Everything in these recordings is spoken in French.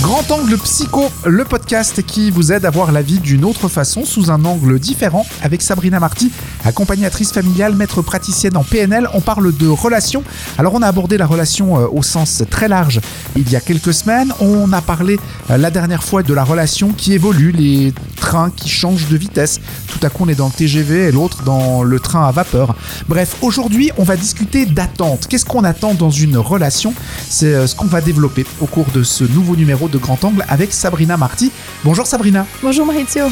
Grand, Angle Psycho, le podcast qui vous aide à voir la vie d'une autre façon, sous un angle différent, avec Sabrina Marty, accompagnatrice familiale, maître praticienne en PNL. On parle de relations. Alors, on a abordé la relation euh, au sens très large il y a quelques semaines. On a parlé euh, la dernière fois de la relation qui évolue, les trains qui changent de vitesse. Tout à coup, on est dans le TGV et l'autre dans le train à vapeur. Bref, aujourd'hui, on va discuter d'attente. Qu'est-ce qu'on attend dans une relation? C'est euh, ce qu'on va développer au cours de ce nouveau numéro de Grand Angle avec Sabrina Marty. Bonjour Sabrina. Bonjour Maurizio.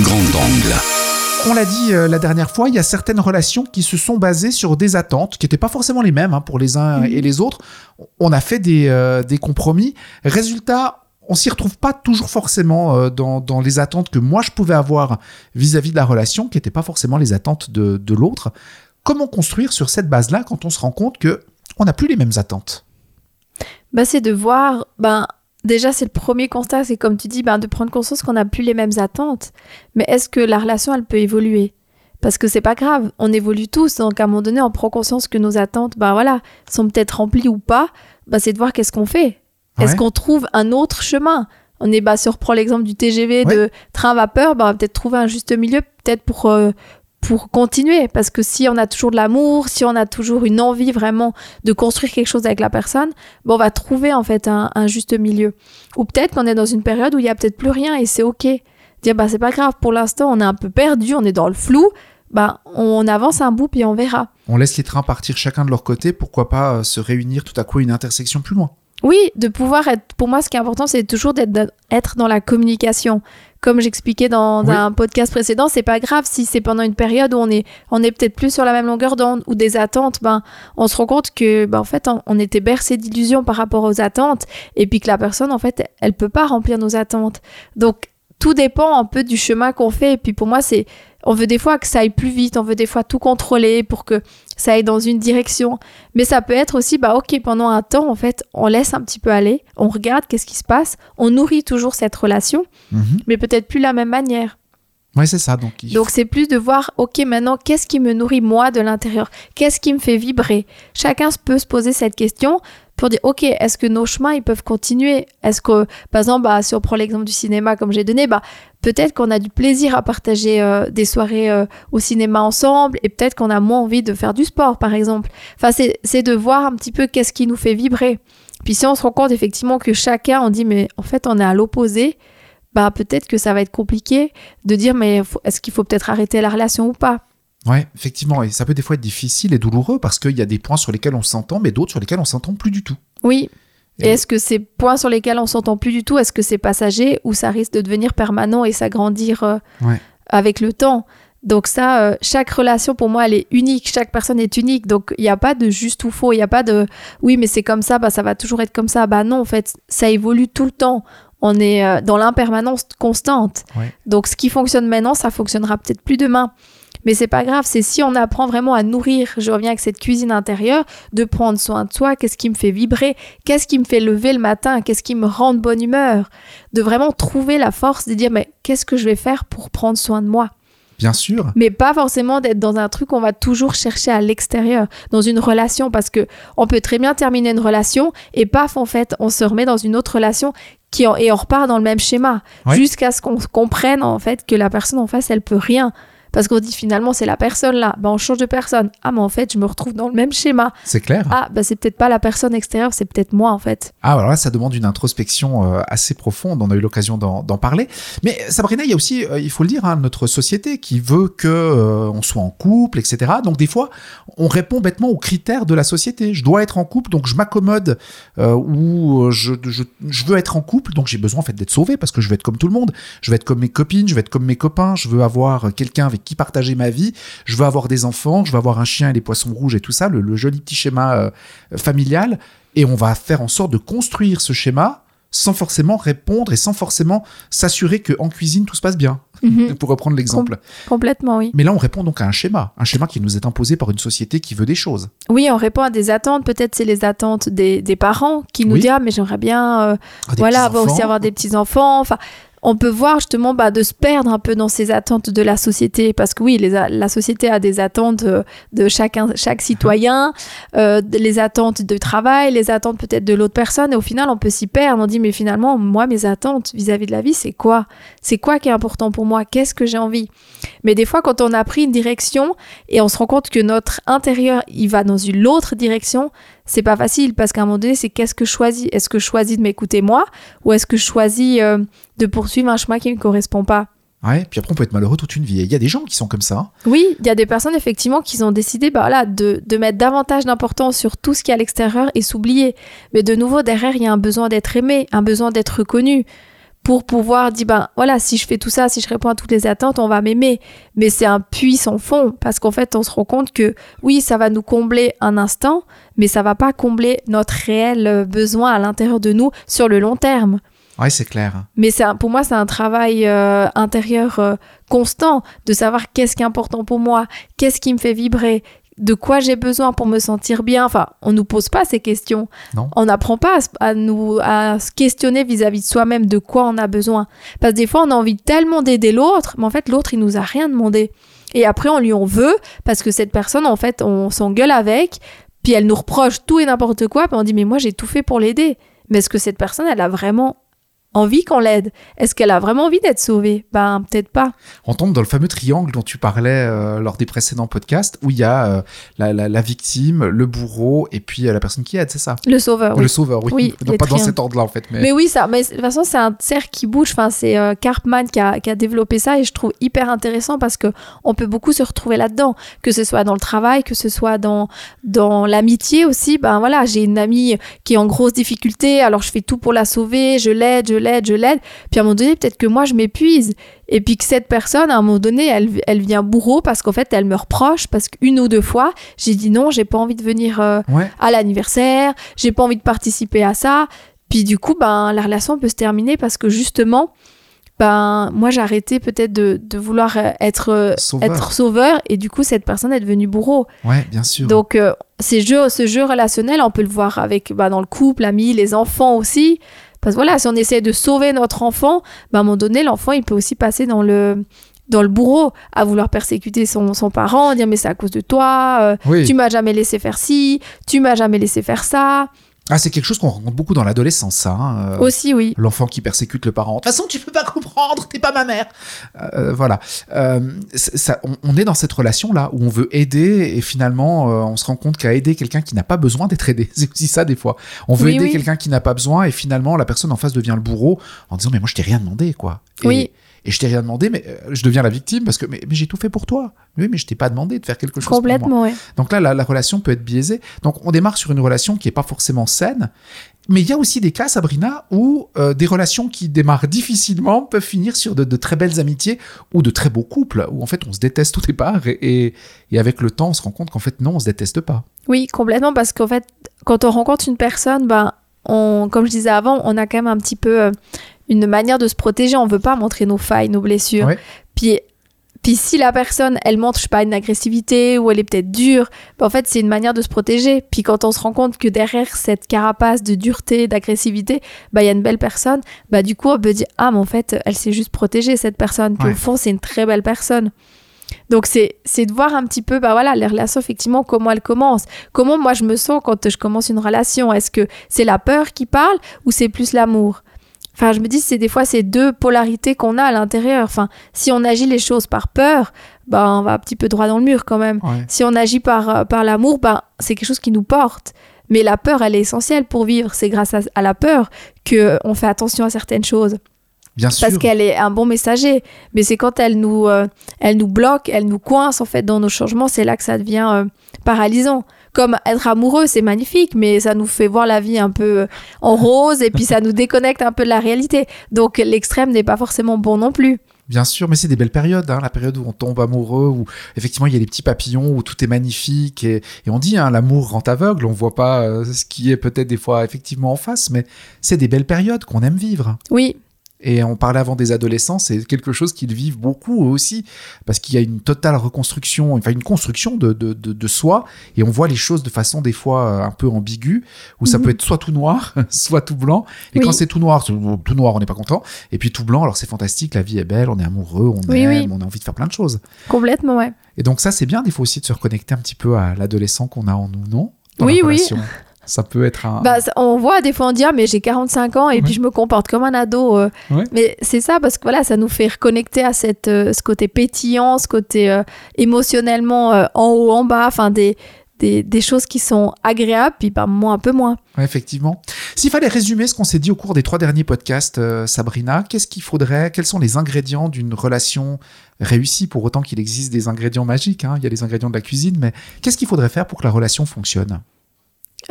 Grand angle. On l'a dit euh, la dernière fois, il y a certaines relations qui se sont basées sur des attentes qui n'étaient pas forcément les mêmes hein, pour les uns et les autres. On a fait des, euh, des compromis. Résultat, on s'y retrouve pas toujours forcément euh, dans, les attentes que moi je pouvais avoir vis-à-vis de la relation, qui n'étaient pas forcément les attentes de, de l'autre. Comment construire sur cette base-là quand on se rend compte que on n'a plus les mêmes attentes? Bah, c'est de voir, ben, déjà, c'est le premier constat, c'est comme tu dis, ben, de prendre conscience qu'on n'a plus les mêmes attentes. Mais est-ce que la relation, elle peut évoluer? Parce que c'est pas grave, on évolue tous, donc à un moment donné, on prend conscience que nos attentes, ben voilà, sont peut-être remplies ou pas, ben, c'est de voir qu'est-ce qu'on fait. Est-ce qu'on trouve un autre chemin? On est, bah, si on reprend l'exemple du TGV, de train vapeur, ben, on va peut-être trouver un juste milieu, peut-être pour, euh, pour continuer. Parce que si on a toujours de l'amour, si on a toujours une envie vraiment de construire quelque chose avec la personne, bon, on va trouver en fait un, un juste milieu. Ou peut-être qu'on est dans une période où il y a peut-être plus rien et c'est ok. Dire bah c'est pas grave, pour l'instant on est un peu perdu, on est dans le flou, bah on avance un bout puis on verra. On laisse les trains partir chacun de leur côté, pourquoi pas euh, se réunir tout à coup à une intersection plus loin? Oui, de pouvoir être, pour moi ce qui est important c'est toujours d'être être dans la communication. Comme j'expliquais dans, Oui. un podcast précédent, c'est pas grave si c'est pendant une période où on est, on est peut-être plus sur la même longueur d'onde ou des attentes, ben, on se rend compte que, ben, en fait, on, on était bercé d'illusions par rapport aux attentes et puis que la personne, en fait, elle peut pas remplir nos attentes. Donc, tout dépend un peu du chemin qu'on fait. Et puis, pour moi, c'est, on veut des fois que ça aille plus vite, on veut des fois tout contrôler pour que ça aille dans une direction. Mais ça peut être aussi, bah, ok, pendant un temps, en fait, on laisse un petit peu aller, on regarde qu'est-ce qui se passe, on nourrit toujours cette relation, mais peut-être plus la même manière. Ouais, c'est ça. Donc, il Donc c'est plus de voir, ok, maintenant, qu'est-ce qui me nourrit moi de l'intérieur? Qu'est-ce qui me fait vibrer? Chacun peut se poser cette question pour dire, ok, est-ce que nos chemins, ils peuvent continuer? Est-ce que, par exemple, bah, si on prend l'exemple du cinéma comme j'ai donné, bah, peut-être qu'on a du plaisir à partager euh, des soirées euh, au cinéma ensemble et peut-être qu'on a moins envie de faire du sport, par exemple. Enfin, c'est de voir un petit peu qu'est-ce qui nous fait vibrer. Puis si on se rend compte effectivement que chacun, on dit, mais en fait, on est à l'opposé, bah peut-être que ça va être compliqué de dire mais est-ce qu'il faut peut-être arrêter la relation ou pas? Ouais, effectivement. Et ça peut des fois être difficile et douloureux parce qu'il y a des points sur lesquels on s'entend, mais d'autres sur lesquels on s'entend plus du tout. Oui. Et Et- est-ce que ces points sur lesquels on s'entend plus du tout, est-ce que c'est passager ou ça risque de devenir permanent et s'agrandir euh, Ouais. avec le temps? Donc ça, euh, chaque relation pour moi, elle est unique. Chaque personne est unique. Donc il n'y a pas de juste ou faux. Il n'y a pas de oui, mais c'est comme ça, bah ça va toujours être comme ça. Bah non, en fait, ça évolue tout le temps. On est euh, dans l'impermanence constante. Ouais. Donc ce qui fonctionne maintenant, ça fonctionnera peut-être plus demain. Mais c'est pas grave, c'est si on apprend vraiment à nourrir, je reviens avec cette cuisine intérieure, de prendre soin de soi, qu'est-ce qui me fait vibrer, qu'est-ce qui me fait lever le matin, qu'est-ce qui me rend de bonne humeur, de vraiment trouver la force de dire mais qu'est-ce que je vais faire pour prendre soin de moi? Bien sûr. mais pas forcément d'être dans un truc qu'on va toujours chercher à l'extérieur, dans une relation, parce que on peut très bien terminer une relation et paf, en fait, on se remet dans une autre relation qui en- et on repart dans le même schéma, jusqu'à ce qu'on comprenne en fait que la personne en face, elle peut rien. Parce qu'on dit finalement c'est la personne là, ben on change de personne. Ah mais en fait je me retrouve dans le même schéma. C'est clair. Ah bah c'est peut-être pas la personne extérieure, c'est peut-être moi en fait. Ah, alors là, ça demande une introspection euh, assez profonde. On a eu l'occasion d'en parler. Mais Sabrina, il y a aussi, euh, il faut le dire, hein, notre société qui veut que euh, on soit en couple, etc. Donc des fois, on répond bêtement aux critères de la société. Je dois être en couple, donc je m'accommode, euh, ou je, je, je veux être en couple, donc j'ai besoin en fait d'être sauvé parce que je veux être comme tout le monde. Je veux être comme mes copines, je veux être comme mes copains. Je veux avoir quelqu'un avec qui partager ma vie. Je veux avoir des enfants. Je veux avoir un chien et des poissons rouges et tout ça, le, le joli petit schéma euh, familial et on va faire en sorte de construire ce schéma sans forcément répondre et sans forcément s'assurer que en cuisine tout se passe bien, Mhm. pour reprendre l'exemple. Complètement oui. Mais là, on répond donc à un schéma, un schéma qui nous est imposé par une société qui veut des choses. Oui, on répond à des attentes. Peut-être c'est les attentes des, des parents qui nous Oui. disent ah mais j'aimerais bien euh, Ah, voilà, avoir aussi avoir des petits enfants. Enfin, on peut voir justement bah, de se perdre un peu dans ces attentes de la société. Parce que oui les la société a des attentes euh, de chacun chaque citoyen euh, les attentes de travail les attentes peut-être de l'autre personne. Et au final on peut s'y perdre. On dit mais finalement moi mes attentes vis-à-vis de la vie c'est quoi? C'est quoi qui est important pour moi? Qu'est-ce que j'ai envie? Mais des fois quand on a pris une direction et on se rend compte que notre intérieur il va dans une autre direction c'est pas facile parce qu'à un moment donné c'est qu'est-ce que je choisis? Est-ce que je choisis de m'écouter moi ou est-ce que je choisis euh, de poursuivre un chemin qui ne me correspond pas? Ouais, puis après on peut être malheureux toute une vie. Et Il y a des gens qui sont comme ça. hein. Oui, il y a des personnes effectivement qui ont décidé bah, voilà, de, de mettre davantage d'importance sur tout ce qui est à l'extérieur et s'oublier. Mais de nouveau, derrière, il y a un besoin d'être aimé, un besoin d'être reconnu pour pouvoir dire, ben voilà, si je fais tout ça, si je réponds à toutes les attentes, on va m'aimer. Mais c'est un puits sans fond, parce qu'en fait, on se rend compte que oui, ça va nous combler un instant, mais ça va pas combler notre réel euh, besoin à l'intérieur de nous sur le long terme. Ouais, c'est clair. Mais c'est un- pour moi, c'est un travail euh, intérieur euh, constant de savoir qu'est-ce qui est important pour moi, qu'est-ce qui me fait vibrer, de quoi j'ai besoin pour me sentir bien. Enfin, on nous pose pas ces questions. Non. On n'apprend pas à, nous à se questionner vis-à-vis de soi-même de quoi on a besoin. Parce que des fois, on a envie tellement d'aider l'autre, mais en fait, l'autre, il nous a rien demandé. Et après, on lui en veut parce que cette personne, en fait, on s'engueule avec, puis elle nous reproche tout et n'importe quoi, puis on dit mais moi j'ai tout fait pour l'aider. Mais est-ce que cette personne, elle a vraiment envie qu'on l'aide Est-ce qu'elle a vraiment envie d'être sauvée? Ben peut-être pas. On tombe dans le fameux triangle dont tu parlais euh, lors des précédents podcasts, où il y a euh, la, la- la victime, le bourreau, et puis euh, la personne qui aide, c'est ça? Le sauveur, oui. Le sauveur, oui. Les pas dans cet ordre-là, en fait. Mais... Mais oui, ça, mais de toute façon, c'est un cercle qui bouge. Enfin, c'est Karpman qui a, qui a développé ça et je trouve hyper intéressant parce que on peut beaucoup se retrouver là-dedans, que ce soit dans le travail, que ce soit dans dans l'amitié aussi. Ben voilà, j'ai une amie qui est en grosse difficulté, alors je fais tout pour la sauver, je l'aide, je l'aide, je l'aide. Puis à un moment donné, peut-être que moi je m'épuise et puis que cette personne, à un moment donné, elle, elle vient bourreau parce qu'en fait, elle me reproche parce qu'une ou deux fois, j'ai dit non, j'ai pas envie de venir. euh, Ouais, à l'anniversaire, j'ai pas envie de participer à ça. Puis du coup, ben, la relation peut se terminer parce que justement, ben, moi j'ai arrêté peut-être de, de vouloir euh, être, euh, Sauveur. être sauveur et du coup, cette personne est devenue bourreau. ouais, bien sûr. Donc, euh, ces jeux, ce jeu relationnel, on peut le voir avec ben, dans le couple, amis, les enfants aussi. Parce que voilà, si on essaie de sauver notre enfant, ben, à un moment donné, l'enfant, il peut aussi passer dans le dans le bourreau, à vouloir persécuter son, son parent, dire mais c'est à cause de toi, euh, oui. tu m'as jamais laissé faire ci, tu m'as jamais laissé faire ça. Ah, c'est quelque chose qu'on rencontre beaucoup dans l'adolescence, ça. hein, euh, Aussi, oui. L'enfant qui persécute le parent. De toute façon, tu peux pas comprendre, t'es pas ma mère. Euh, voilà. Euh, ça, on, on est dans cette relation-là où on veut aider et finalement, euh, on se rend compte qu'à aider quelqu'un qui n'a pas besoin d'être aidé. C'est aussi ça, des fois. On veut Oui, aider oui. quelqu'un qui n'a pas besoin et finalement, la personne en face devient le bourreau en disant, mais moi, je t'ai rien demandé, quoi. Et, Oui. Et je t'ai rien demandé, mais euh, je deviens la victime parce que, mais, mais j'ai tout fait pour toi. Oui, mais je t'ai pas demandé de faire quelque chose pour moi. Complètement, ouais. Donc là, la, la relation peut être biaisée. Donc on démarre sur une relation qui est pas forcément saine. Mais il y a aussi des cas, Sabrina, où euh, des relations qui démarrent difficilement peuvent finir sur de, de très belles amitiés ou de très beaux couples, où en fait on se déteste au départ et, et, et avec le temps on se rend compte qu'en fait non, on se déteste pas. Oui, complètement, parce qu'en fait, quand on rencontre une personne, ben, on, comme je disais avant, on a quand même un petit peu euh, une manière de se protéger. On veut pas montrer nos failles, nos blessures. Ouais. Puis, puis si la personne, elle montre, je sais pas, une agressivité ou elle est peut-être dure, ben, en fait, c'est une manière de se protéger. Puis quand on se rend compte que derrière cette carapace de dureté, d'agressivité, ben, il y a une belle personne, bah du coup, on peut dire, ah, mais en fait, elle s'est juste protégée, cette personne. Puis au fond, c'est une très belle personne. Donc c'est c'est de voir un petit peu bah voilà les relations effectivement comment elles commencent. Comment moi je me sens quand je commence une relation? Est-ce que c'est la peur qui parle ou c'est plus l'amour? Enfin je me dis c'est des fois ces deux polarités qu'on a à l'intérieur. Enfin si on agit les choses par peur, bah on va un petit peu droit dans le mur quand même. Ouais. Si on agit par euh, par l'amour, bah c'est quelque chose qui nous porte. Mais la peur, elle est essentielle pour vivre. C'est grâce à, à la peur que on fait attention à certaines choses Bien sûr. parce qu'elle est un bon messager. Mais c'est quand elle nous, euh, elle nous bloque, elle nous coince en fait dans nos changements, c'est là que ça devient euh, paralysant. Comme être amoureux, c'est magnifique, mais ça nous fait voir la vie un peu euh, en rose et puis ça nous déconnecte un peu de la réalité. Donc l'extrême n'est pas forcément bon non plus. Bien sûr, mais c'est des belles périodes, hein, la période où on tombe amoureux, où effectivement il y a les petits papillons, où tout est magnifique, et, et on dit hein, l'amour rend aveugle, on voit pas euh, ce qui est peut-être des fois effectivement en face, mais c'est des belles périodes qu'on aime vivre. Oui. Et on parlait avant des adolescents, c'est quelque chose qu'ils vivent beaucoup eux aussi, parce qu'il y a une totale reconstruction, enfin une construction de, de, de, de soi, et on voit les choses de façon des fois euh, un peu ambiguë, où ça Mhm. peut être soit tout noir, soit tout blanc. Et Oui. quand c'est tout noir, tout noir, on n'est pas content. Et puis tout blanc, alors c'est fantastique, la vie est belle, on est amoureux, on Oui, aime, oui. on a envie de faire plein de choses. Complètement, ouais. Et donc ça, c'est bien, des fois aussi de se reconnecter un petit peu à l'adolescent qu'on a en nous, non? Dans Oui, oui. Ça peut être un... Bah, on voit des fois on dit ah, mais j'ai 45 ans et Ouais. puis je me comporte comme un ado. euh. Ouais. Mais c'est ça parce que voilà, ça nous fait reconnecter à cette, euh, ce côté pétillant, ce côté euh, émotionnellement en haut, en bas, enfin des, des, des choses qui sont agréables, puis par moments un peu moins. Ouais, effectivement. S'il fallait résumer ce qu'on s'est dit au cours des trois derniers podcasts, Sabrina, qu'est-ce qu'il faudrait Quels sont les ingrédients d'une relation réussie? Pour autant qu'il existe des ingrédients magiques, hein, il y a les ingrédients de la cuisine, mais qu'est-ce qu'il faudrait faire pour que la relation fonctionne?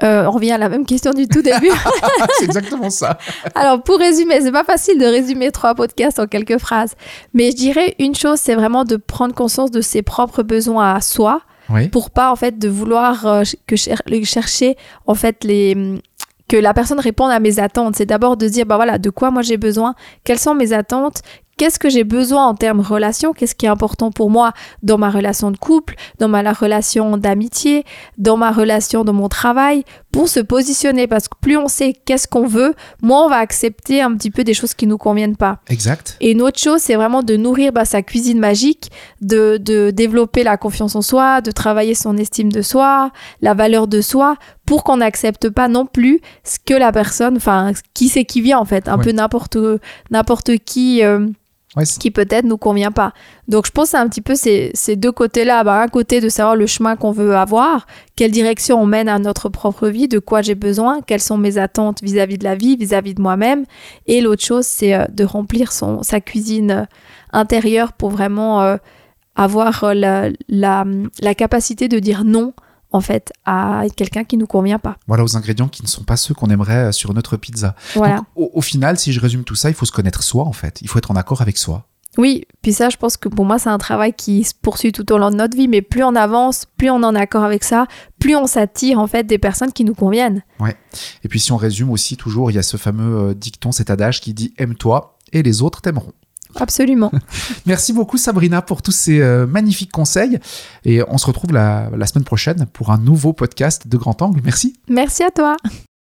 Euh, on revient à la même question du tout début. C'est exactement ça. Alors pour résumer, c'est pas facile de résumer trois podcasts en quelques phrases, mais je dirais une chose, c'est vraiment de prendre conscience de ses propres besoins à soi. Oui. pour pas en fait de vouloir euh, que cher- chercher en fait les que la personne réponde à mes attentes. C'est d'abord de dire bah voilà de quoi moi j'ai besoin, quelles sont mes attentes, qu'est-ce que j'ai besoin en termes relation, qu'est-ce qui est important pour moi dans ma relation de couple, dans ma la relation d'amitié, dans ma relation dans mon travail, pour se positionner parce que plus on sait qu'est-ce qu'on veut, moins on va accepter un petit peu des choses qui nous conviennent pas. Exact. Et une autre chose, c'est vraiment de nourrir bah, sa cuisine magique, de, de développer la confiance en soi, de travailler son estime de soi, la valeur de soi, pour qu'on n'accepte pas non plus ce que la personne, enfin, qui c'est qui vient en fait, un Ouais. peu n'importe n'importe qui. euh, Qui peut-être nous convient pas. Donc je pense c'est un petit peu ces, ces deux côtés-là. Bah, un côté de savoir le chemin qu'on veut avoir, quelle direction on mène à notre propre vie, de quoi j'ai besoin, quelles sont mes attentes vis-à-vis de la vie, vis-à-vis de moi-même. Et l'autre chose, c'est euh, de remplir son, sa cuisine euh, intérieure pour vraiment euh, avoir la, la capacité de dire non en fait à quelqu'un qui nous convient pas. Voilà aux ingrédients qui ne sont pas ceux qu'on aimerait euh, sur notre pizza. Voilà. Donc, au, au final, si je résume tout ça, il faut se connaître soi, en fait. Il faut être en accord avec soi. Oui, puis ça, je pense que pour moi, c'est un travail qui se poursuit tout au long de notre vie, mais plus on avance, plus on est en accord avec ça, plus on s'attire en fait des personnes qui nous conviennent. Et puis si on résume aussi, toujours, il y a ce fameux euh, dicton, cet adage qui dit « aime-toi et les autres t'aimeront ». Absolument. Merci beaucoup Sabrina pour tous ces euh, magnifiques conseils et on se retrouve la, la semaine prochaine pour un nouveau podcast de Grand Angle. Merci. Merci à toi.